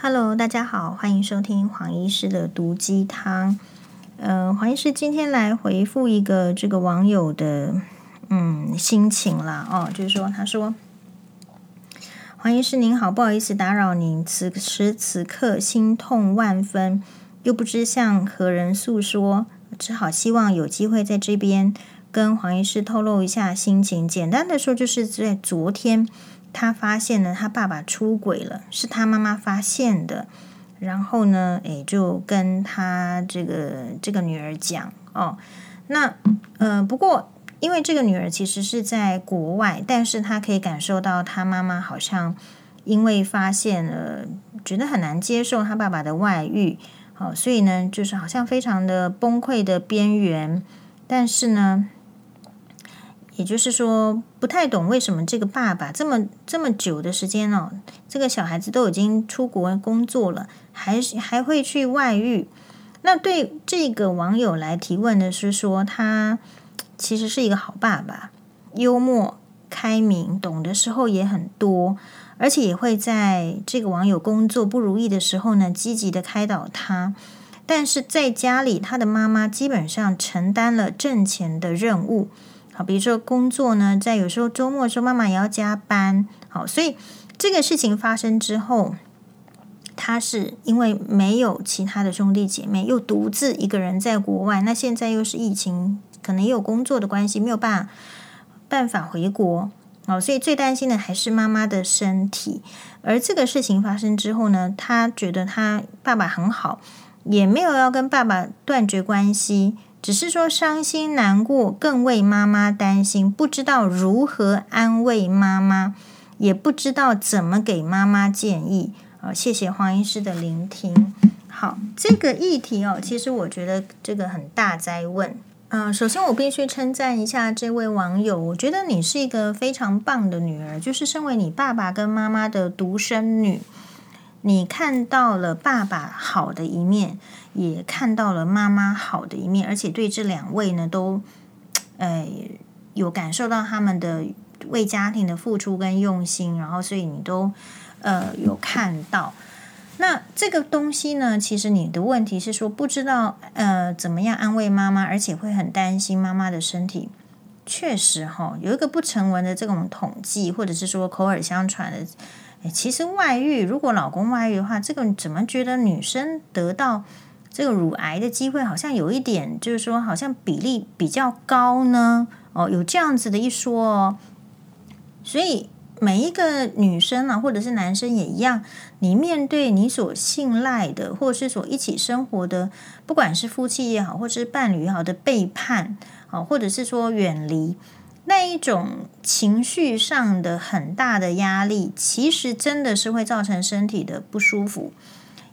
Hello，大家好，欢迎收听黄医师的毒鸡汤。呃，黄医师今天来回复一个这个网友的嗯心情啦哦，就是说他说黄医师您好，不好意思打扰您，此时此刻心痛万分，又不知向何人诉说，只好希望有机会在这边跟黄医师透露一下心情。简单的说，就是在昨天。他发现呢，他爸爸出轨了，是他妈妈发现的。然后呢，诶，就跟他这个这个女儿讲哦。那呃，不过因为这个女儿其实是在国外，但是他可以感受到他妈妈好像因为发现了，觉得很难接受他爸爸的外遇，好、哦，所以呢，就是好像非常的崩溃的边缘。但是呢。也就是说，不太懂为什么这个爸爸这么这么久的时间哦，这个小孩子都已经出国工作了，还还会去外遇。那对这个网友来提问的是说，他其实是一个好爸爸，幽默、开明，懂的时候也很多，而且也会在这个网友工作不如意的时候呢，积极的开导他。但是在家里，他的妈妈基本上承担了挣钱的任务。好，比如说工作呢，在有时候周末的时候，妈妈也要加班。好，所以这个事情发生之后，他是因为没有其他的兄弟姐妹，又独自一个人在国外。那现在又是疫情，可能也有工作的关系，没有办法办法回国。哦，所以最担心的还是妈妈的身体。而这个事情发生之后呢，他觉得他爸爸很好，也没有要跟爸爸断绝关系。只是说伤心难过，更为妈妈担心，不知道如何安慰妈妈，也不知道怎么给妈妈建议。啊，谢谢黄医师的聆听。好，这个议题哦，其实我觉得这个很大哉问。嗯、首先我必须称赞一下这位网友，我觉得你是一个非常棒的女儿，就是身为你爸爸跟妈妈的独生女。你看到了爸爸好的一面，也看到了妈妈好的一面，而且对这两位呢都，呃，有感受到他们的为家庭的付出跟用心，然后所以你都呃有看到。那这个东西呢，其实你的问题是说不知道呃怎么样安慰妈妈，而且会很担心妈妈的身体。确实哈，有一个不成文的这种统计，或者是说口耳相传的。其实外遇，如果老公外遇的话，这个怎么觉得女生得到这个乳癌的机会好像有一点，就是说好像比例比较高呢？哦，有这样子的一说哦。所以每一个女生啊，或者是男生也一样，你面对你所信赖的，或者是所一起生活的，不管是夫妻也好，或者是伴侣也好的背叛，啊，或者是说远离。那一种情绪上的很大的压力，其实真的是会造成身体的不舒服。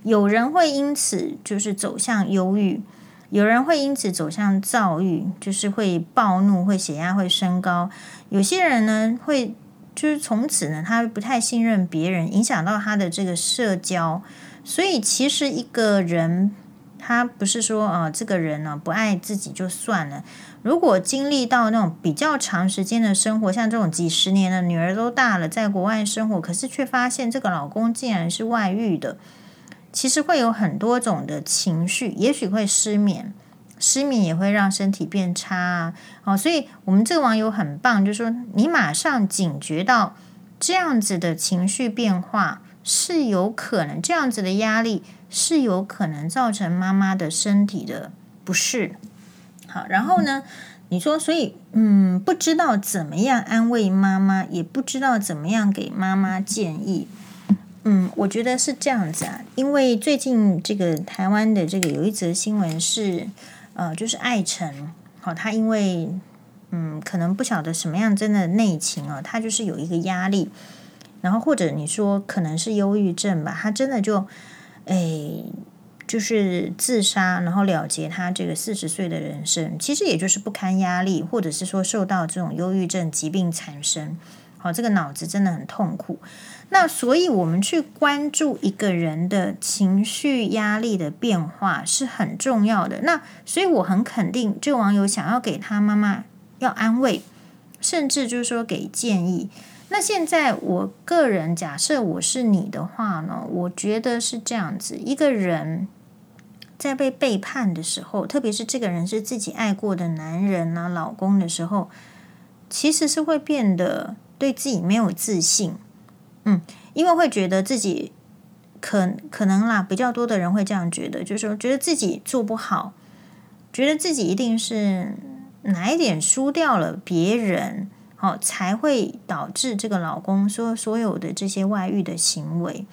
有人会因此就是走向忧郁，有人会因此走向躁郁，就是会暴怒，会血压会升高。有些人呢，会就是从此呢，他不太信任别人，影响到他的这个社交。所以，其实一个人。他不是说啊、呃，这个人呢、不爱自己就算了。如果经历到那种比较长时间的生活，像这种几十年的女儿都大了，在国外生活，可是却发现这个老公竟然是外遇的，其实会有很多种的情绪，也许会失眠，失眠也会让身体变差啊。哦，所以我们这个网友很棒，就是说你马上警觉到这样子的情绪变化是有可能，这样子的压力。是有可能造成妈妈的身体的不适。好，然后呢，你说，所以，嗯，不知道怎么样安慰妈妈，也不知道怎么样给妈妈建议。嗯，我觉得是这样子啊，因为最近这个台湾的这个有一则新闻是，呃，就是艾成，好，他因为，嗯，可能不晓得什么样真的内情哦，他就是有一个压力，然后或者你说可能是忧郁症吧，他真的就。哎，就是自杀，然后了结他这个四十岁的人生，其实也就是不堪压力，或者是说受到这种忧郁症疾病缠身，好，这个脑子真的很痛苦。那所以，我们去关注一个人的情绪压力的变化是很重要的。那所以，我很肯定，这个网友想要给他妈妈要安慰，甚至就是说给建议。那现在我个人假设我是你的话呢，我觉得是这样子：一个人在被背叛的时候，特别是这个人是自己爱过的男人啊、老公的时候，其实是会变得对自己没有自信。嗯，因为会觉得自己可可能啦，比较多的人会这样觉得，就是说觉得自己做不好，觉得自己一定是哪一点输掉了别人。好，才会导致这个老公说所有的这些外遇的行为。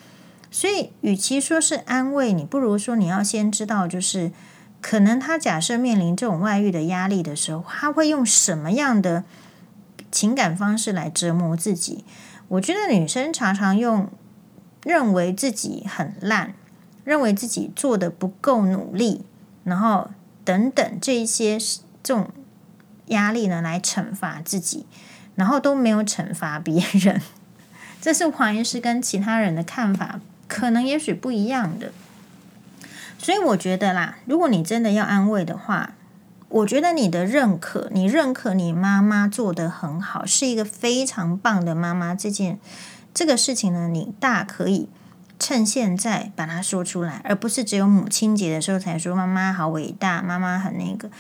所以，与其说是安慰你，不如说你要先知道，就是可能他假设面临这种外遇的压力的时候，他会用什么样的情感方式来折磨自己。我觉得女生常常用认为自己很烂，认为自己做得不够努力，然后等等这一些这种压力呢，来惩罚自己。然后都没有惩罚别人，这是黄医师跟其他人的看法，可能也许不一样的。所以我觉得啦，如果你真的要安慰的话，我觉得你的认可，你认可你妈妈做得很好，是一个非常棒的妈妈。这件这个事情呢，你大可以趁现在把它说出来，而不是只有母亲节的时候才说妈妈好伟大，妈妈很那个。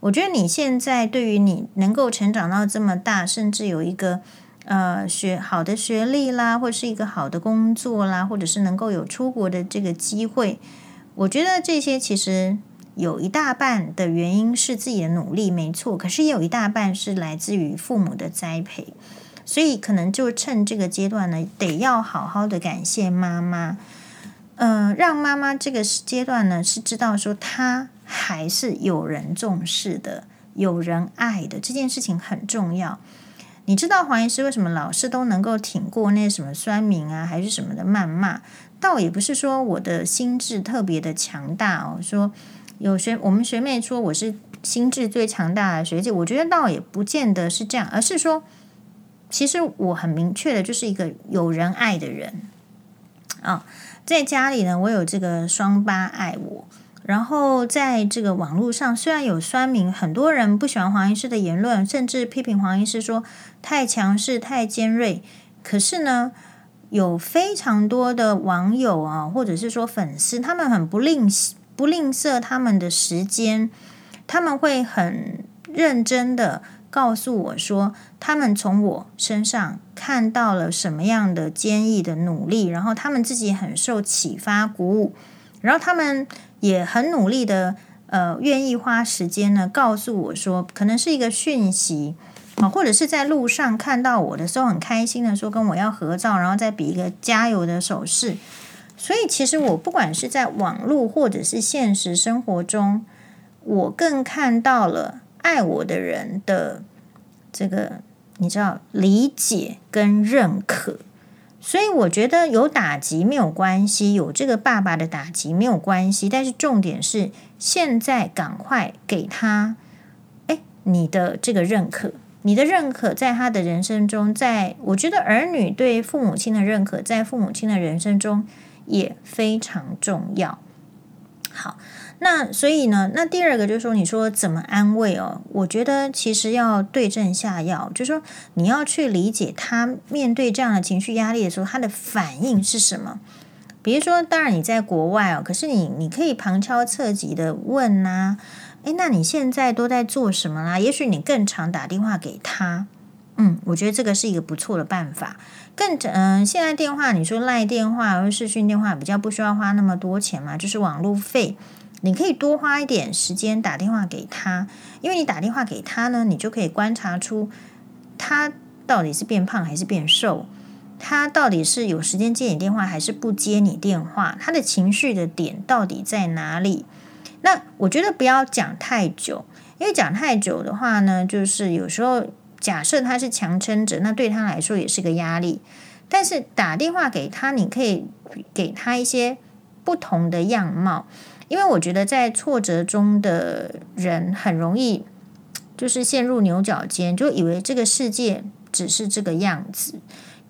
我觉得你现在对于你能够成长到这么大，甚至有一个呃学好的学历啦，或是一个好的工作啦，或者是能够有出国的这个机会，我觉得这些其实有一大半的原因是自己的努力，没错。可是也有一大半是来自于父母的栽培，所以可能就趁这个阶段呢，得要好好的感谢妈妈，嗯、让妈妈这个阶段呢是知道说她。还是有人重视的，有人爱的，这件事情很重要。你知道黄医师为什么老是都能够挺过那什么酸民啊，还是什么的谩骂？倒也不是说我的心智特别的强大哦。说有学我们学妹说我是心智最强大的学姐，我觉得倒也不见得是这样，而是说，其实我很明确的就是一个有人爱的人啊、在家里呢，我有这个双八爱我。然后在这个网络上，虽然有酸民，很多人不喜欢黄医师的言论，甚至批评黄医师说太强势、太尖锐。可是呢，有非常多的网友啊，或者是说粉丝，他们很不吝不吝啬他们的时间，他们会很认真的告诉我说，他们从我身上看到了什么样的坚毅的努力，然后他们自己很受启发鼓舞，然后他们。也很努力的，呃，愿意花时间呢，告诉我说，可能是一个讯息啊，或者是在路上看到我的时候很开心的说跟我要合照，然后再比一个加油的手势。所以其实我不管是在网络或者是现实生活中，我更看到了爱我的人的这个你知道理解跟认可。所以我觉得有打击没有关系，有这个爸爸的打击没有关系，但是重点是现在赶快给他，哎，你的这个认可，你的认可在他的人生中，在我觉得儿女对父母亲的认可，在父母亲的人生中也非常重要。好。那所以呢，那第二个就是说，你说怎么安慰哦？我觉得其实要对症下药，就是说你要去理解他面对这样的情绪压力的时候，他的反应是什么。比如说，当然你在国外哦，可是你你可以旁敲侧击的问呐，诶，那你现在都在做什么啦？也许你更常打电话给他，嗯，我觉得这个是一个不错的办法。更嗯、现在电话你说赖电话或视讯电话比较不需要花那么多钱嘛，就是网路费。你可以多花一点时间打电话给他，因为你打电话给他呢，你就可以观察出他到底是变胖还是变瘦，他到底是有时间接你电话还是不接你电话，他的情绪的点到底在哪里？那我觉得不要讲太久，因为讲太久的话呢，就是有时候假设他是强撑者，那对他来说也是个压力。但是打电话给他，你可以给他一些不同的样貌。因为我觉得在挫折中的人很容易就是陷入牛角尖，就以为这个世界只是这个样子。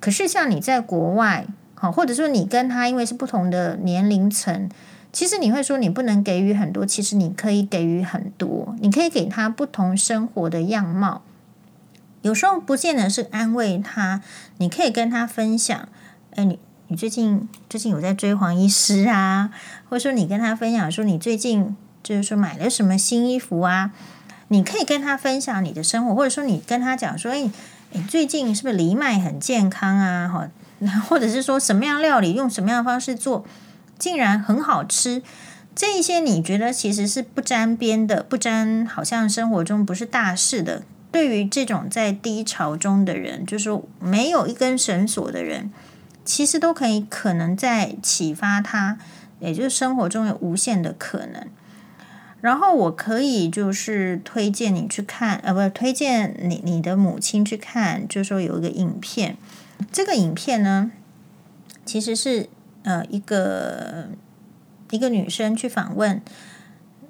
可是像你在国外，好，或者说你跟他因为是不同的年龄层，其实你会说你不能给予很多，其实你可以给予很多，你可以给他不同生活的样貌。有时候不见得是安慰他，你可以跟他分享，哎，你你最近最近有在追黄医师啊，或者说你跟他分享说你最近就是说买了什么新衣服啊，你可以跟他分享你的生活，或者说你跟他讲说，哎，你最近是不是藜麦很健康啊？哈，或者是说什么样料理用什么样的方式做，竟然很好吃。这一些你觉得其实是不沾边的，不沾，好像生活中不是大事的。对于这种在低潮中的人，就是说没有一根绳索的人，其实都可以可能在启发他，也就是生活中有无限的可能。然后我可以就是推荐你去看，呃，不，推荐你你的母亲去看，就是说有一个影片，这个影片呢，其实是呃一个。一个女生去访问，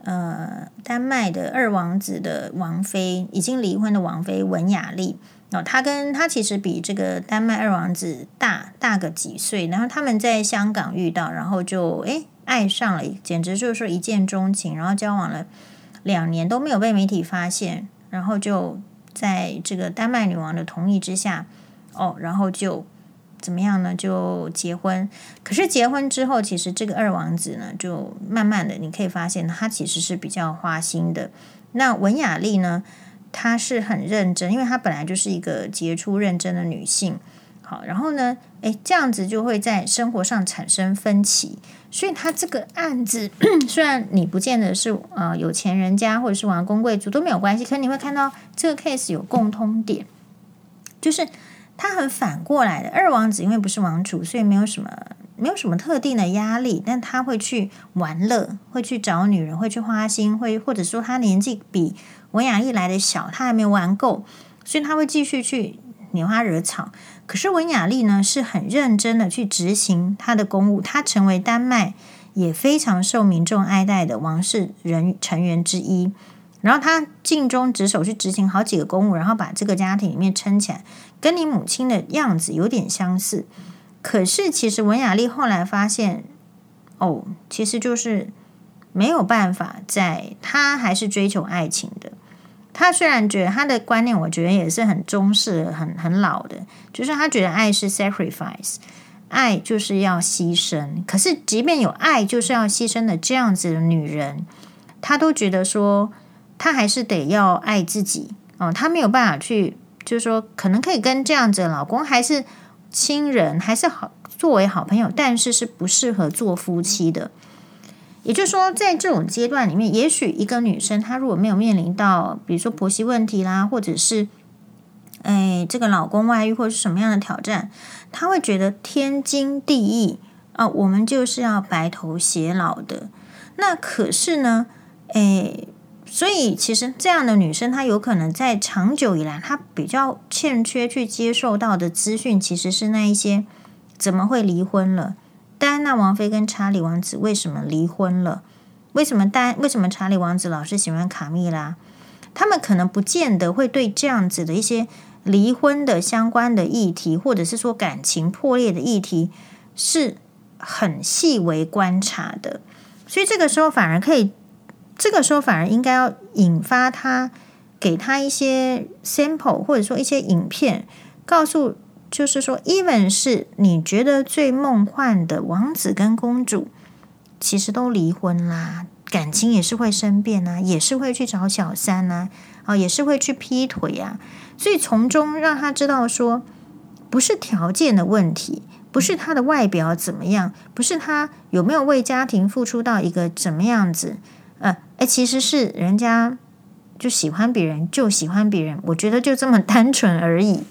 呃，丹麦的二王子的王妃，已经离婚的王妃文雅丽。哦，他跟他其实比这个丹麦二王子大大个几岁。然后他们在香港遇到，然后就诶爱上了，简直就是一见钟情。然后交往了两年都没有被媒体发现，然后就在这个丹麦女王的同意之下，哦，然后就。怎么样呢？就结婚。可是结婚之后，其实这个二王子呢，就慢慢的，你可以发现他其实是比较花心的。那文雅丽呢，她是很认真，因为她本来就是一个杰出认真的女性。好，然后呢，诶，这样子就会在生活上产生分歧。所以他这个案子，虽然你不见得是呃有钱人家或者是王公贵族都没有关系，可你会看到这个 case 有共通点，就是。他很反过来的，二王子因为不是王储，所以没有什么没有什么特定的压力，但他会去玩乐，会去找女人，会去花心，会或者说他年纪比文雅丽来的小，他还没有玩够，所以他会继续去拈花惹草。可是文雅丽呢，是很认真的去执行他的公务，他成为丹麦也非常受民众爱戴的王室人成员之一。然后他尽忠职守去执行好几个公务，然后把这个家庭里面撑起来，跟你母亲的样子有点相似。可是其实文雅丽后来发现，哦，其实就是没有办法在，她还是追求爱情的。她虽然觉得她的观念，我觉得也是很中式、很很老的，就是她觉得爱是 sacrifice，爱就是要牺牲。可是即便有爱就是要牺牲的这样子的女人，她都觉得说。她还是得要爱自己哦，她没有办法去，就是说，可能可以跟这样子的老公还是亲人，还是好作为好朋友，但是是不适合做夫妻的。也就是说，在这种阶段里面，也许一个女生她如果没有面临到，比如说婆媳问题啦，或者是哎这个老公外遇或者是什么样的挑战，她会觉得天经地义啊，我们就是要白头偕老的。那可是呢，哎。所以，其实这样的女生，她有可能在长久以来，她比较欠缺去接受到的资讯，其实是那一些怎么会离婚了？戴安娜王妃跟查理王子为什么离婚了？为什么戴为什么查理王子老是喜欢卡蜜拉？他们可能不见得会对这样子的一些离婚的相关的议题，或者是说感情破裂的议题，是很细微观察的。所以这个时候反而可以。这个时候反而应该要引发他，给他一些 sample，或者说一些影片，告诉就是说，even 是你觉得最梦幻的王子跟公主，其实都离婚啦，感情也是会生变啊，也是会去找小三啊，啊，也是会去劈腿啊，所以从中让他知道说，不是条件的问题，不是他的外表怎么样，不是他有没有为家庭付出到一个怎么样子。哎，其实是人家就喜欢别人，就喜欢别人。我觉得就这么 单纯而已。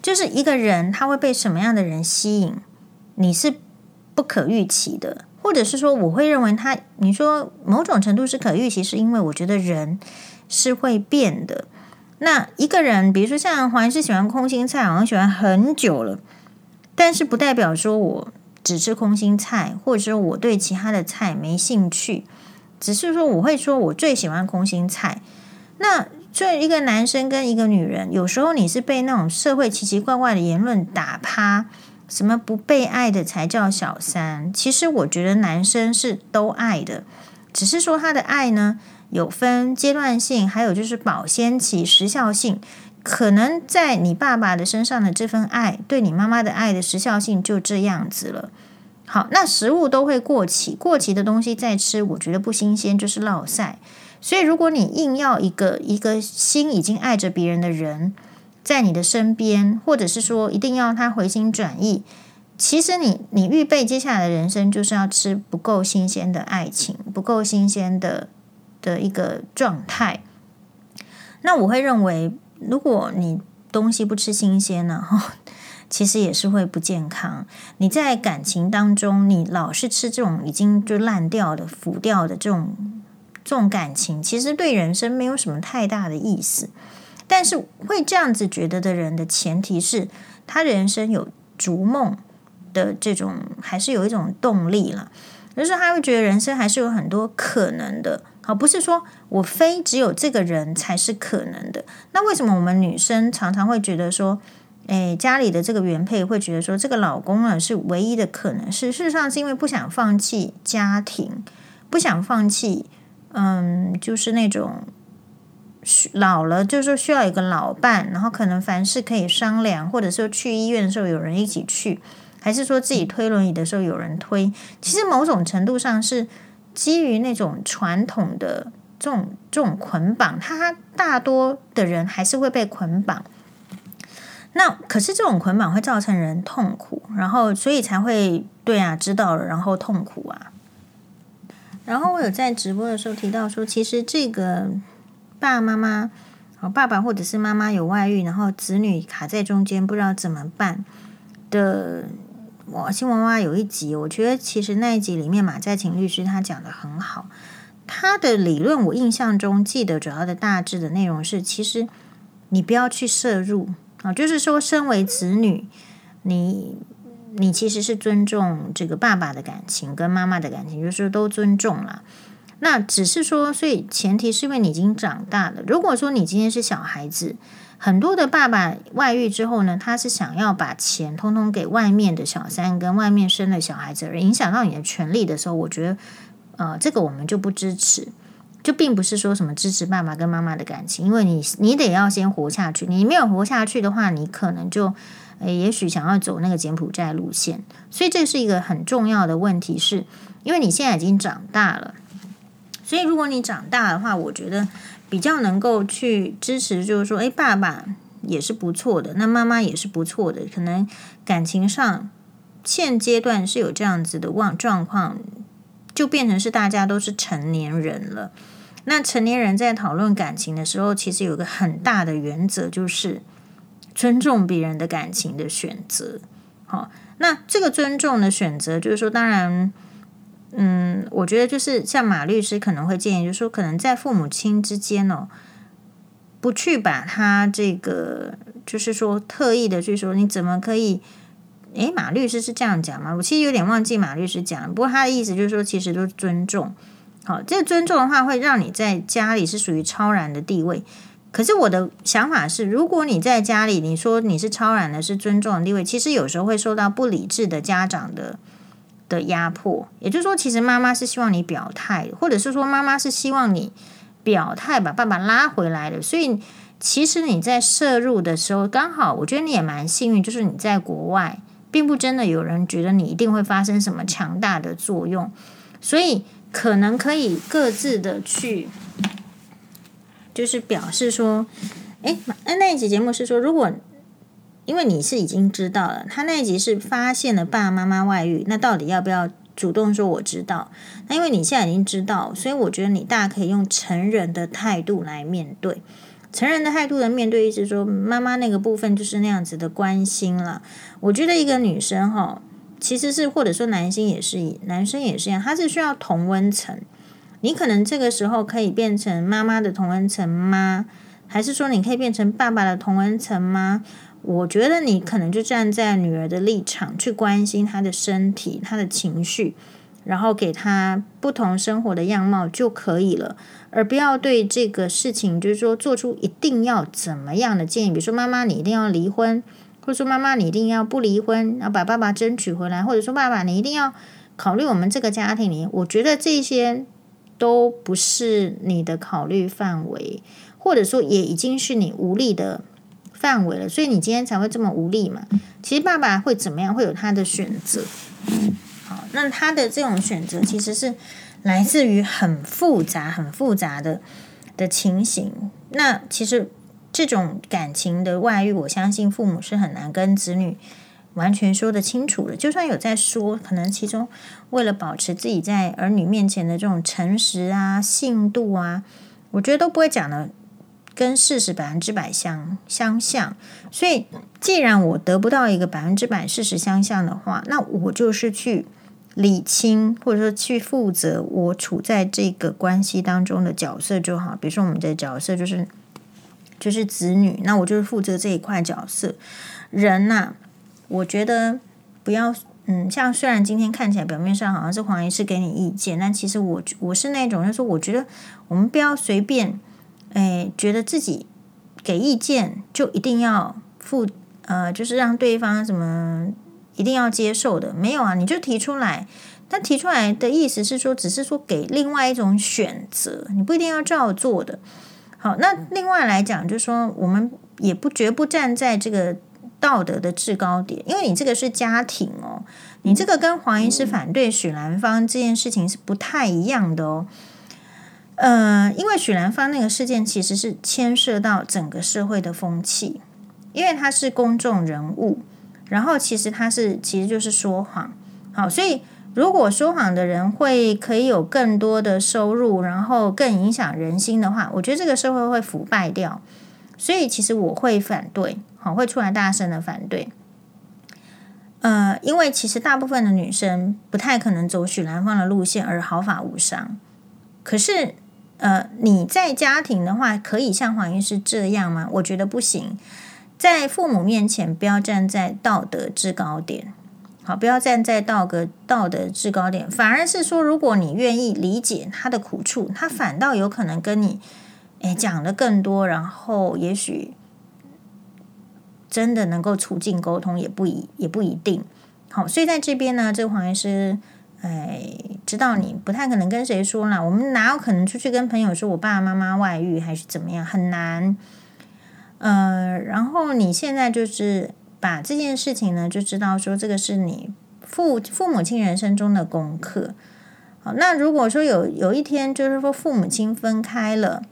就是一个人他会被什么样的人吸引，你是不可预期的，或者是说，我会认为他，你说某种程度是可预期，是因为我觉得人是会变的。那一个人，比如说像黄是喜欢空心菜，好像喜欢很久了，但是不代表说我只吃空心菜，或者说我对其他的菜没兴趣。只是说，我会说，我最喜欢空心菜。那作为一个男生跟一个女人，有时候你是被那种社会奇奇怪怪的言论打趴，什么不被爱的才叫小三。其实我觉得男生是都爱的，只是说他的爱呢有分阶段性，还有就是保鲜期、时效性。可能在你爸爸的身上的这份爱，对你妈妈的爱的时效性就这样子了。好，那食物都会过期，过期的东西再吃，我觉得不新鲜就是落晒。所以，如果你硬要一个一个心已经爱着别人的人在你的身边，或者是说一定要他回心转意，其实你你预备接下来的人生就是要吃不够新鲜的爱情，不够新鲜的的一个状态。那我会认为。如果你东西不吃新鲜呢，其实也是会不健康。你在感情当中，你老是吃这种已经就烂掉的、腐掉的这种这种感情，其实对人生没有什么太大的意思。但是会这样子觉得的人的前提是他人生有逐梦的这种，还是有一种动力了，就是他会觉得人生还是有很多可能的。好，不是说我非只有这个人才是可能的。那为什么我们女生常常会觉得说，诶，家里的这个原配会觉得说，这个老公啊是唯一的可能？是事实上是因为不想放弃家庭，不想放弃，嗯，就是那种老了就是说需要一个老伴，然后可能凡事可以商量，或者说去医院的时候有人一起去，还是说自己推轮椅的时候有人推。其实某种程度上是。基于那种传统的这种这种捆绑，他大多的人还是会被捆绑。那可是这种捆绑会造成人痛苦，然后所以才会对啊，知道了然后痛苦啊。然后我有在直播的时候提到说，其实这个爸爸妈妈，哦，爸爸或者是妈妈有外遇，然后子女卡在中间不知道怎么办的。我新娃娃有一集，我觉得其实那一集里面马再勤律师他讲的很好。他的理论我印象中记得主要的大致的内容是：其实你不要去摄入啊，就是说，身为子女，你你其实是尊重这个爸爸的感情跟妈妈的感情，就是都尊重了。那只是说，所以前提是因为你已经长大了。如果说你今天是小孩子。很多的爸爸外遇之后呢，他是想要把钱通通给外面的小三跟外面生的小孩子，而影响到你的权利的时候，我觉得，呃，这个我们就不支持，就并不是说什么支持爸爸跟妈妈的感情，因为你你得要先活下去，你没有活下去的话，你可能就，诶，也许想要走那个柬埔寨路线，所以这是一个很重要的问题是，因为你现在已经长大了，所以如果你长大的话，我觉得。比较能够去支持，就是说，哎，爸爸也是不错的，那妈妈也是不错的，可能感情上现阶段是有这样子的状状况，就变成是大家都是成年人了。那成年人在讨论感情的时候，其实有个很大的原则，就是尊重别人的感情的选择。好，那这个尊重的选择，就是说，当然。嗯，我觉得就是像马律师可能会建议，就是说可能在父母亲之间哦，不去把他这个，就是说特意的去说你怎么可以？诶，马律师是这样讲吗？我其实有点忘记马律师讲，不过他的意思就是说，其实都是尊重。好，这个尊重的话会让你在家里是属于超然的地位。可是我的想法是，如果你在家里你说你是超然的，是尊重的地位，其实有时候会受到不理智的家长的。的压迫，也就是说，其实妈妈是希望你表态，或者是说妈妈是希望你表态，把爸爸拉回来的。所以，其实你在摄入的时候，刚好我觉得你也蛮幸运，就是你在国外，并不真的有人觉得你一定会发生什么强大的作用，所以可能可以各自的去，就是表示说，哎，那那一集节目是说，如果。因为你是已经知道了，他那一集是发现了爸爸妈妈外遇，那到底要不要主动说我知道？那因为你现在已经知道，所以我觉得你大可以用成人的态度来面对。成人的态度的面对，意思说妈妈那个部分就是那样子的关心了。我觉得一个女生哈，其实是或者说男性也是，男生也是一样，他是需要同温层。你可能这个时候可以变成妈妈的同温层吗？还是说你可以变成爸爸的同温层吗？我觉得你可能就站在女儿的立场去关心她的身体、她的情绪，然后给他不同生活的样貌就可以了，而不要对这个事情就是说做出一定要怎么样的建议，比如说妈妈你一定要离婚，或者说妈妈你一定要不离婚，然后把爸爸争取回来，或者说爸爸你一定要考虑我们这个家庭里，我觉得这些都不是你的考虑范围，或者说也已经是你无力的。范围了，所以你今天才会这么无力嘛。其实爸爸会怎么样？会有他的选择。那他的这种选择其实是来自于很复杂、很复杂的的情形。那其实这种感情的外遇，我相信父母是很难跟子女完全说得清楚的。就算有在说，可能其中为了保持自己在儿女面前的这种诚实啊、信度啊，我觉得都不会讲的。跟事实百分之百相相像，所以既然我得不到一个百分之百事实相像的话，那我就是去理清，或者说去负责我处在这个关系当中的角色就好。比如说我们的角色就是就是子女，那我就是负责这一块角色。人呐、我觉得不要嗯，像虽然今天看起来表面上好像是黄医师给你意见，但其实我我是那种就是说，我觉得我们不要随便。哎，觉得自己给意见就一定要负呃，就是让对方什么一定要接受的，没有啊，你就提出来。但提出来的意思是说，只是说给另外一种选择，你不一定要照做的。好，那另外来讲，就是说我们也不绝不站在这个道德的制高点，因为你这个是家庭哦，你这个跟黄医师反对许兰芳这件事情是不太一样的哦。呃，因为许兰芳那个事件其实是牵涉到整个社会的风气，因为他是公众人物，然后其实他是其实就是说谎，好，所以如果说谎的人会可以有更多的收入，然后更影响人心的话，我觉得这个社会会腐败掉，所以其实我会反对，好，会出来大声的反对。呃，因为其实大部分的女生不太可能走许兰芳的路线而毫发无伤，可是。呃，你在家庭的话，可以像黄医师这样吗？我觉得不行。在父母面前，不要站在道德制高点，好，不要站在道德道德制高点，反而是说，如果你愿意理解他的苦处，他反倒有可能跟你，诶讲的更多，然后也许真的能够促进沟通，也不一也不一定。好，所以在这边呢，这个黄医师。哎，知道你不太可能跟谁说啦。我们哪有可能出去跟朋友说我爸爸妈妈外遇还是怎么样？很难。呃，然后你现在就是把这件事情呢，就知道说这个是你父父母亲人生中的功课。好，那如果说有有一天就是说父母亲分开了，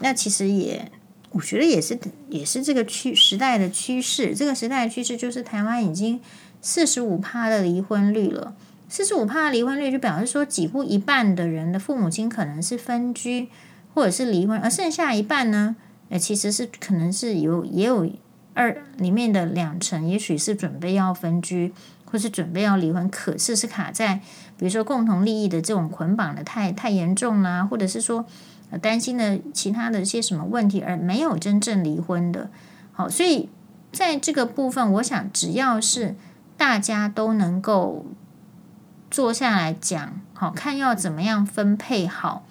那其实也我觉得也是也是这个趋时代的趋势。这个时代的趋势就是台湾已经四十五趴的离婚率了。四十五趴的离婚率就表示说，几乎一半的人的父母亲可能是分居或者是离婚，而剩下一半呢，呃，其实是可能是有也有二里面的两成，也许是准备要分居或是准备要离婚，可是是卡在比如说共同利益的这种捆绑的太太严重啦，或者是说担心的其他的一些什么问题而没有真正离婚的。好，所以在这个部分，我想只要是大家都能够。坐下来讲，好看要怎么样分配好。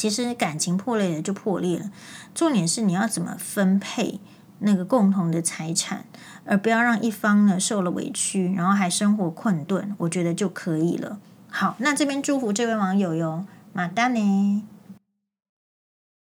其实感情破裂了就破裂了，重点是你要怎么分配那个共同的财产，而不要让一方呢受了委屈，然后还生活困顿，我觉得就可以了。好，那这边祝福这位网友哟，马丹呢。